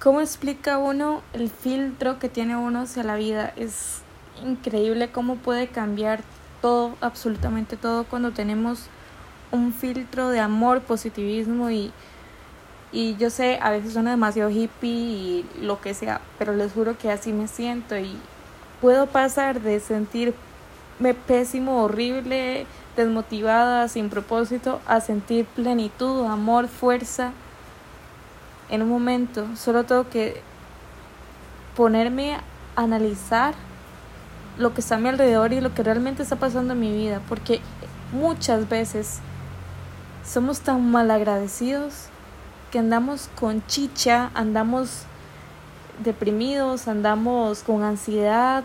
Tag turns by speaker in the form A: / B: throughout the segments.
A: ¿Cómo explica uno el filtro que tiene uno hacia la vida? Es increíble cómo puede cambiar todo, absolutamente todo, cuando tenemos un filtro de amor, positivismo y, y yo sé, a veces suena demasiado hippie y lo que sea, pero les juro que así me siento y puedo pasar de sentirme pésimo, horrible, desmotivada, sin propósito, a sentir plenitud, amor, fuerza en un momento. Solo tengo que ponerme a analizar lo que está a mi alrededor y lo que realmente está pasando en mi vida, porque muchas veces somos tan malagradecidos que andamos con chicha, andamos deprimidos, andamos con ansiedad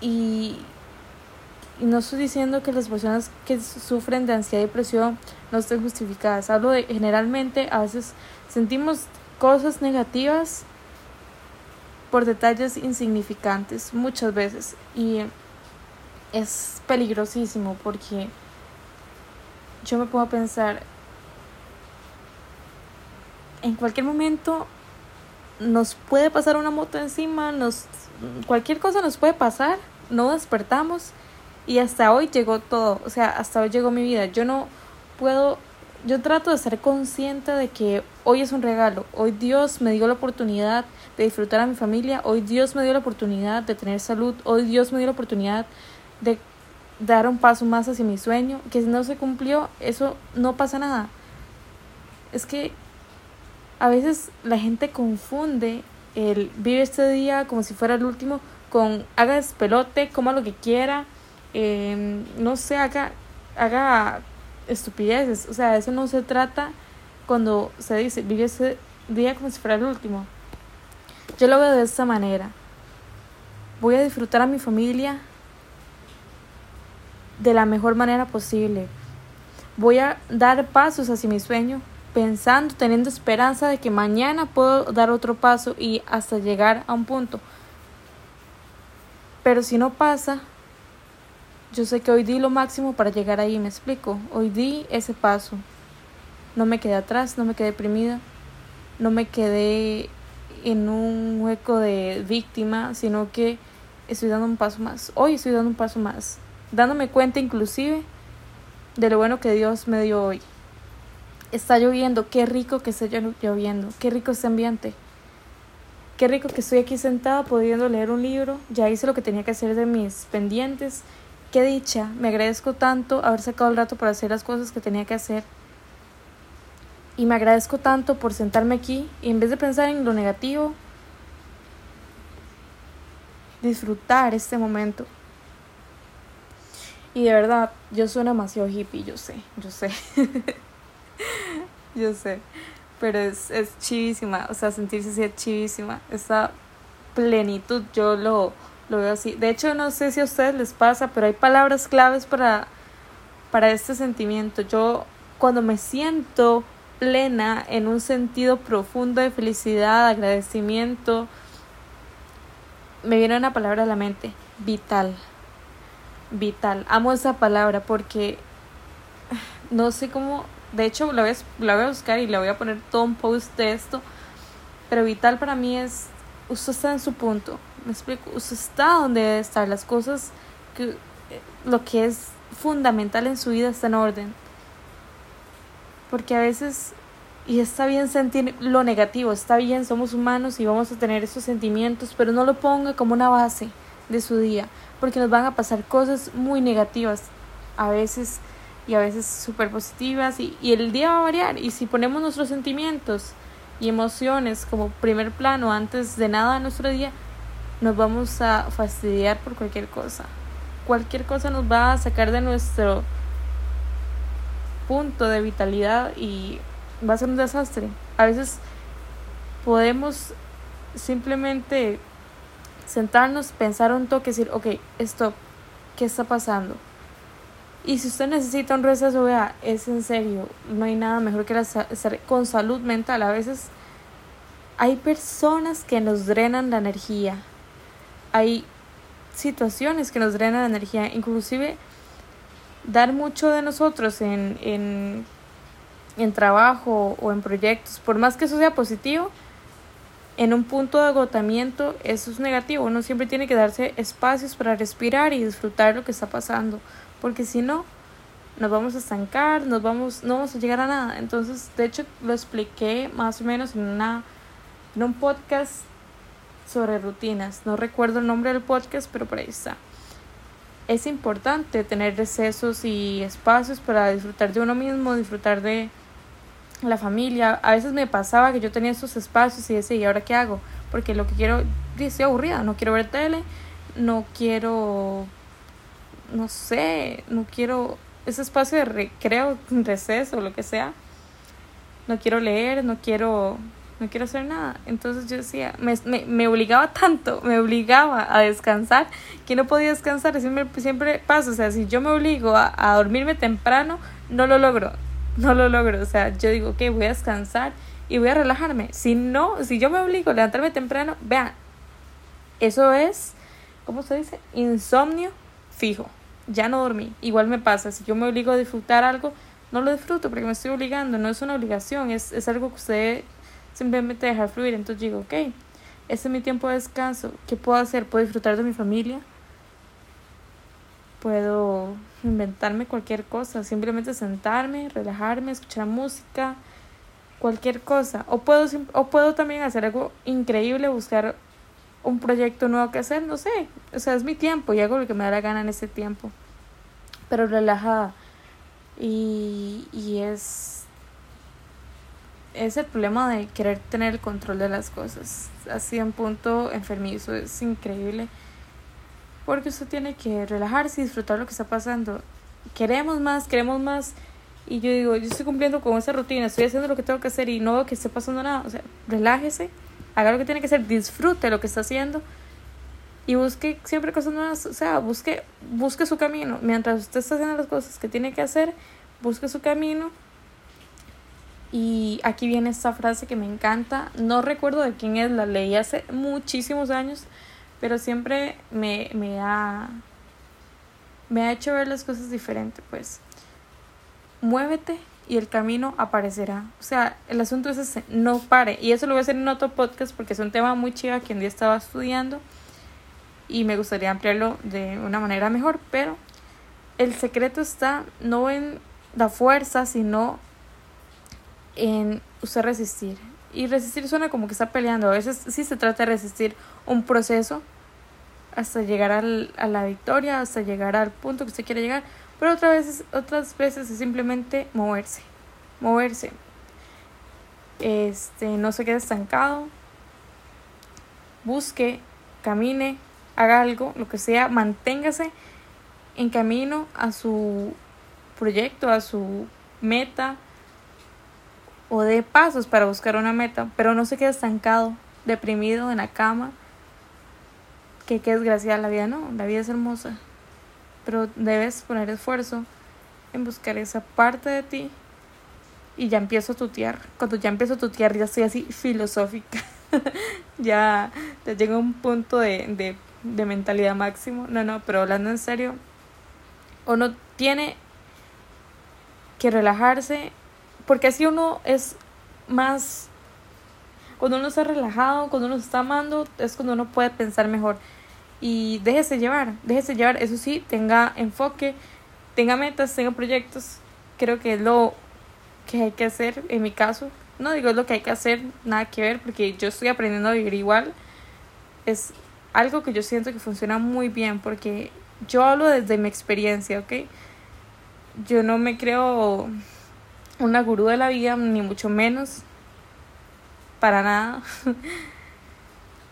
A: y, y, no estoy diciendo que las personas que sufren de ansiedad y depresión no estén justificadas. Hablo de generalmente a veces sentimos cosas negativas por detalles insignificantes muchas veces y es peligrosísimo porque yo me a pensar en cualquier momento nos puede pasar una moto encima, nos cualquier cosa nos puede pasar, no despertamos y hasta hoy llegó todo, o sea, hasta hoy llegó mi vida. Yo no puedo yo trato de ser consciente de que hoy es un regalo, hoy Dios me dio la oportunidad de disfrutar a mi familia, hoy Dios me dio la oportunidad de tener salud, hoy Dios me dio la oportunidad de dar un paso más hacia mi sueño, que si no se cumplió, eso no pasa nada. Es que a veces la gente confunde el vive este día como si fuera el último con haga despelote, coma lo que quiera, eh, no sé, haga, haga estupideces. O sea, eso no se trata cuando se dice vive ese día como si fuera el último. Yo lo veo de esta manera. Voy a disfrutar a mi familia de la mejor manera posible. Voy a dar pasos hacia mi sueño pensando, teniendo esperanza de que mañana puedo dar otro paso y hasta llegar a un punto. Pero si no pasa, yo sé que hoy di lo máximo para llegar ahí, me explico. Hoy di ese paso. No me quedé atrás, no me quedé deprimida, no me quedé en un hueco de víctima, sino que estoy dando un paso más. Hoy estoy dando un paso más, dándome cuenta inclusive de lo bueno que Dios me dio hoy está lloviendo, qué rico que esté lloviendo, qué rico este ambiente. Qué rico que estoy aquí sentada pudiendo leer un libro, ya hice lo que tenía que hacer de mis pendientes. Qué dicha, me agradezco tanto haber sacado el rato para hacer las cosas que tenía que hacer. Y me agradezco tanto por sentarme aquí y en vez de pensar en lo negativo, disfrutar este momento. Y de verdad, yo soy demasiado hippie, yo sé, yo sé. yo sé. Pero es, es chivísima, o sea, sentirse así es chivísima. Esa plenitud, yo lo, lo veo así. De hecho, no sé si a ustedes les pasa, pero hay palabras claves para, para este sentimiento. Yo, cuando me siento plena en un sentido profundo de felicidad, agradecimiento, me viene una palabra a la mente, vital. Vital. Amo esa palabra porque no sé cómo de hecho, la voy, a, la voy a buscar y le voy a poner todo un post de esto. Pero vital para mí es, usted está en su punto. Me explico, usted está donde debe estar. Las cosas, que, eh, lo que es fundamental en su vida está en orden. Porque a veces, y está bien sentir lo negativo, está bien, somos humanos y vamos a tener esos sentimientos, pero no lo ponga como una base de su día, porque nos van a pasar cosas muy negativas. A veces y a veces súper positivas y, y el día va a variar y si ponemos nuestros sentimientos y emociones como primer plano antes de nada en nuestro día, nos vamos a fastidiar por cualquier cosa. Cualquier cosa nos va a sacar de nuestro punto de vitalidad y va a ser un desastre. A veces podemos simplemente sentarnos, pensar un toque, decir, ok, esto, ¿qué está pasando? Y si usted necesita un receso, vea, es en serio, no hay nada mejor que estar con salud mental. A veces hay personas que nos drenan la energía, hay situaciones que nos drenan la energía, inclusive dar mucho de nosotros en, en, en trabajo o en proyectos, por más que eso sea positivo, en un punto de agotamiento, eso es negativo. Uno siempre tiene que darse espacios para respirar y disfrutar lo que está pasando, porque si no, nos vamos a estancar, nos vamos, no vamos a llegar a nada. Entonces, de hecho, lo expliqué más o menos en, una, en un podcast sobre rutinas. No recuerdo el nombre del podcast, pero por ahí está. Es importante tener recesos y espacios para disfrutar de uno mismo, disfrutar de la familia. A veces me pasaba que yo tenía esos espacios y decía, ¿y ahora qué hago? Porque lo que quiero, estoy aburrida, no quiero ver tele, no quiero, no sé, no quiero ese espacio de recreo, receso, lo que sea. No quiero leer, no quiero, no quiero hacer nada. Entonces yo decía, me, me, me obligaba tanto, me obligaba a descansar, que no podía descansar. Siempre, siempre pasa, o sea, si yo me obligo a, dormirme temprano, no lo logro no lo logro. O sea, yo digo, que voy a descansar y voy a relajarme. Si no, si yo me obligo a levantarme temprano, vean, eso es, ¿cómo se dice? Insomnio fijo. Ya no dormí. Igual me pasa, si yo me obligo a disfrutar algo, no lo disfruto porque me estoy obligando. No es una obligación, es, es algo que usted simplemente deja fluir. Entonces digo, ok, este es mi tiempo de descanso. ¿Qué puedo hacer? ¿Puedo disfrutar de mi familia? puedo inventarme cualquier cosa, simplemente sentarme, relajarme, escuchar música, cualquier cosa. O puedo, o puedo también hacer algo increíble, buscar un proyecto nuevo que hacer, no sé. O sea, es mi tiempo y hago lo que me da la gana en ese tiempo. Pero relajada. Y, y es, es el problema de querer tener el control de las cosas. Así en punto enfermizo, es increíble porque usted tiene que relajarse y disfrutar lo que está pasando. Queremos más, queremos más. Y yo digo, yo estoy cumpliendo con esa rutina, estoy haciendo lo que tengo que hacer y no veo que esté pasando nada. O sea, relájese, haga lo que tiene que hacer, disfrute lo que está haciendo y busque siempre cosas nuevas. O sea, busque, busque su camino. Mientras usted está haciendo las cosas que tiene que hacer, busque su camino. Y aquí viene esta frase que me encanta. No recuerdo de quién es, la leí hace muchísimos años pero siempre me, me, ha, me ha hecho ver las cosas diferentes, pues. Muévete y el camino aparecerá. O sea, el asunto es ese, no pare. Y eso lo voy a hacer en otro podcast porque es un tema muy chido que un día estaba estudiando y me gustaría ampliarlo de una manera mejor, pero el secreto está no en la fuerza, sino en usted resistir. Y resistir suena como que está peleando. A veces sí se trata de resistir un proceso, hasta llegar al, a la victoria, hasta llegar al punto que usted quiere llegar, pero otras veces, otras veces es simplemente moverse, moverse. Este, no se quede estancado, busque, camine, haga algo, lo que sea, manténgase en camino a su proyecto, a su meta o de pasos para buscar una meta, pero no se quede estancado, deprimido en la cama que qué desgraciada la vida, no, la vida es hermosa, pero debes poner esfuerzo en buscar esa parte de ti y ya empiezo a tutear. Cuando ya empiezo a tutear ya estoy así filosófica, ya, ya llega un punto de, de, de mentalidad máximo. No, no, pero hablando en serio, uno tiene que relajarse porque así uno es más cuando uno está relajado, cuando uno está amando, es cuando uno puede pensar mejor. Y déjese llevar, déjese llevar, eso sí, tenga enfoque, tenga metas, tenga proyectos. Creo que es lo que hay que hacer en mi caso. No digo lo que hay que hacer, nada que ver, porque yo estoy aprendiendo a vivir igual. Es algo que yo siento que funciona muy bien, porque yo hablo desde mi experiencia, ¿ok? Yo no me creo una gurú de la vida, ni mucho menos para nada.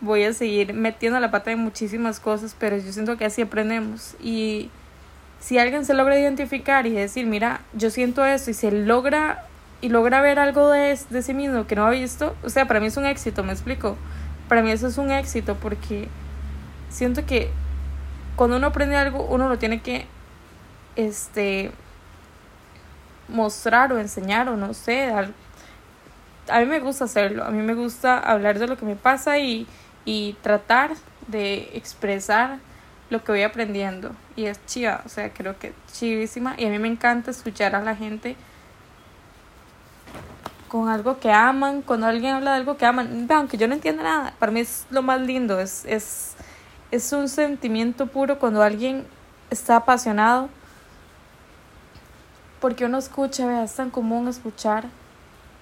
A: Voy a seguir metiendo la pata en muchísimas cosas, pero yo siento que así aprendemos. Y si alguien se logra identificar y decir, mira, yo siento esto y se logra y logra ver algo de, de sí mismo que no ha visto, o sea, para mí es un éxito, me explico. Para mí eso es un éxito porque siento que cuando uno aprende algo, uno lo tiene que este mostrar o enseñar o no sé, dar a mí me gusta hacerlo, a mí me gusta hablar de lo que me pasa y, y tratar de expresar lo que voy aprendiendo. Y es chiva, o sea, creo que chivísima. Y a mí me encanta escuchar a la gente con algo que aman, cuando alguien habla de algo que aman, aunque yo no entienda nada, para mí es lo más lindo, es, es, es un sentimiento puro cuando alguien está apasionado, porque uno escucha, vea, es tan común escuchar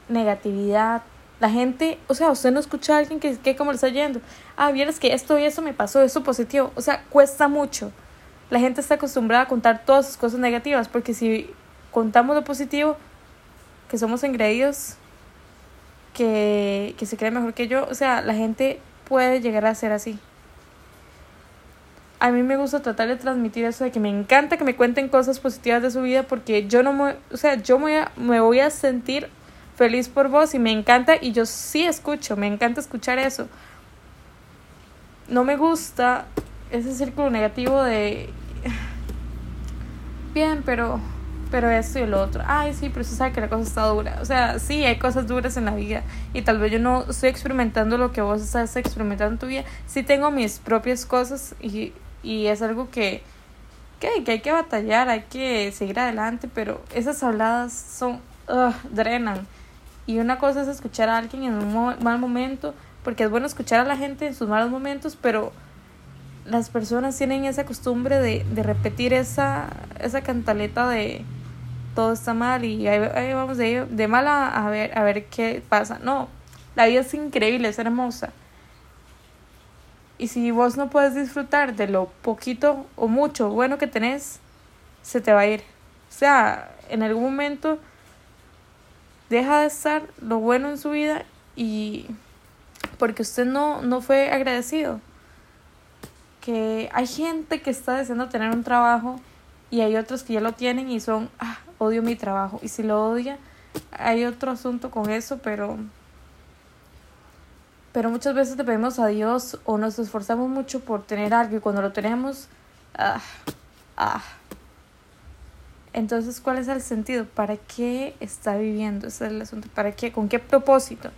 A: negatividad. La gente, o sea, usted no escucha a alguien que, que como le está yendo. Ah, vieras que esto y eso me pasó, eso positivo. O sea, cuesta mucho. La gente está acostumbrada a contar todas sus cosas negativas, porque si contamos lo positivo, que somos engreídos, que, que se cree mejor que yo, o sea, la gente puede llegar a ser así. A mí me gusta tratar de transmitir eso de que me encanta que me cuenten cosas positivas de su vida porque yo no me, o sea, yo me, me voy a sentir feliz por vos y me encanta y yo sí escucho, me encanta escuchar eso. No me gusta ese círculo negativo de bien, pero pero esto y lo otro. Ay, sí, pero usted sabe que la cosa está dura. O sea, sí, hay cosas duras en la vida. Y tal vez yo no estoy experimentando lo que vos estás experimentando en tu vida. Sí tengo mis propias cosas y, y es algo que, que, que hay que batallar, hay que seguir adelante. Pero esas habladas son, drenan. Y una cosa es escuchar a alguien en un mal momento, porque es bueno escuchar a la gente en sus malos momentos, pero las personas tienen esa costumbre de, de repetir esa, esa cantaleta de todo está mal y ahí, vamos de, de mal a, ver, a ver qué pasa. No, la vida es increíble, es hermosa. Y si vos no puedes disfrutar de lo poquito o mucho bueno que tenés, se te va a ir. O sea, en algún momento deja de estar lo bueno en su vida y porque usted no, no fue agradecido. Que hay gente que está deseando tener un trabajo y hay otros que ya lo tienen y son, ah, odio mi trabajo. Y si lo odia, hay otro asunto con eso, pero... Pero muchas veces le pedimos a Dios o nos esforzamos mucho por tener algo y cuando lo tenemos, ah, ah. Entonces, ¿cuál es el sentido? ¿Para qué está viviendo? Ese es el asunto. ¿Para qué? ¿Con qué propósito?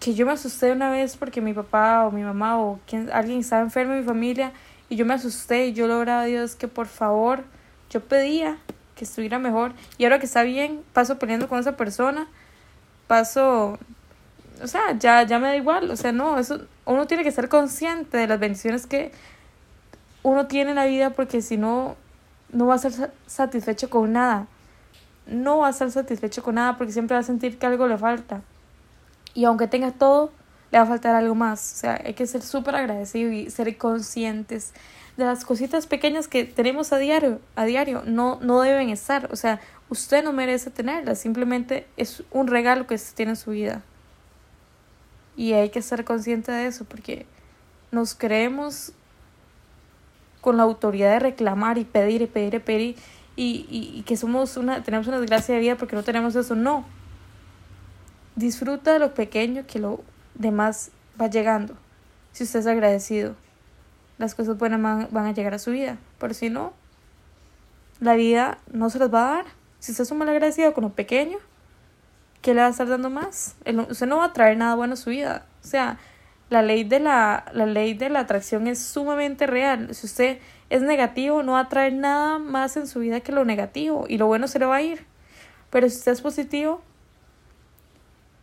A: Que yo me asusté una vez porque mi papá o mi mamá o quien, alguien estaba enfermo en mi familia y yo me asusté y yo lograba a Dios que por favor, yo pedía que estuviera mejor. Y ahora que está bien, paso peleando con esa persona, paso, o sea, ya, ya me da igual. O sea, no, eso, uno tiene que ser consciente de las bendiciones que uno tiene en la vida porque si no, no va a ser satisfecho con nada. No va a estar satisfecho con nada porque siempre va a sentir que algo le falta. Y aunque tenga todo, le va a faltar algo más. O sea, hay que ser súper agradecido y ser conscientes de las cositas pequeñas que tenemos a diario, a diario, no, no deben estar. O sea, usted no merece tenerlas, simplemente es un regalo que usted tiene en su vida. Y hay que ser consciente de eso, porque nos creemos con la autoridad de reclamar y pedir y pedir y pedir y, y, y que somos una, tenemos una desgracia de vida porque no tenemos eso. No. Disfruta de lo pequeño que lo demás va llegando. Si usted es agradecido, las cosas buenas van, a llegar a su vida. Pero si no, la vida no se las va a dar. Si usted es un mal agradecido con lo pequeño, ¿qué le va a estar dando más? usted no va a traer nada bueno a su vida. O sea, la ley de la, la ley de la atracción es sumamente real. Si usted es negativo, no va a traer nada más en su vida que lo negativo y lo bueno se le va a ir. Pero si usted es positivo,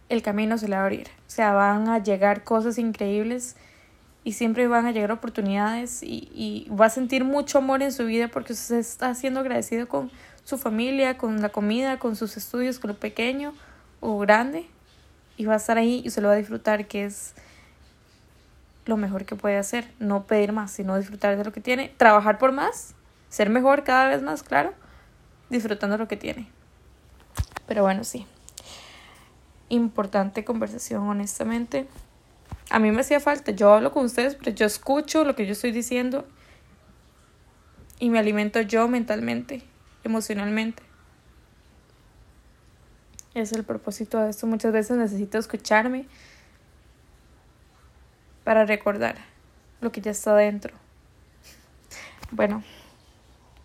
A: el camino se le va a abrir. O sea, van a llegar cosas increíbles y siempre van a llegar oportunidades y, y va a sentir mucho amor en su vida porque usted está siendo agradecido con su familia, con la comida, con sus estudios, con lo pequeño o grande y va a estar ahí y se lo va a disfrutar, que es lo mejor que puede hacer. No pedir más, sino disfrutar de lo que tiene, trabajar por más, ser mejor cada vez más, claro, disfrutando lo que tiene. Pero bueno, sí importante conversación, honestamente. A mí me hacía falta, yo hablo con ustedes, pero yo escucho lo que yo estoy diciendo y me alimento yo mentalmente, emocionalmente. Es el propósito de esto. Muchas veces necesito escucharme para recordar lo que ya está dentro. Bueno,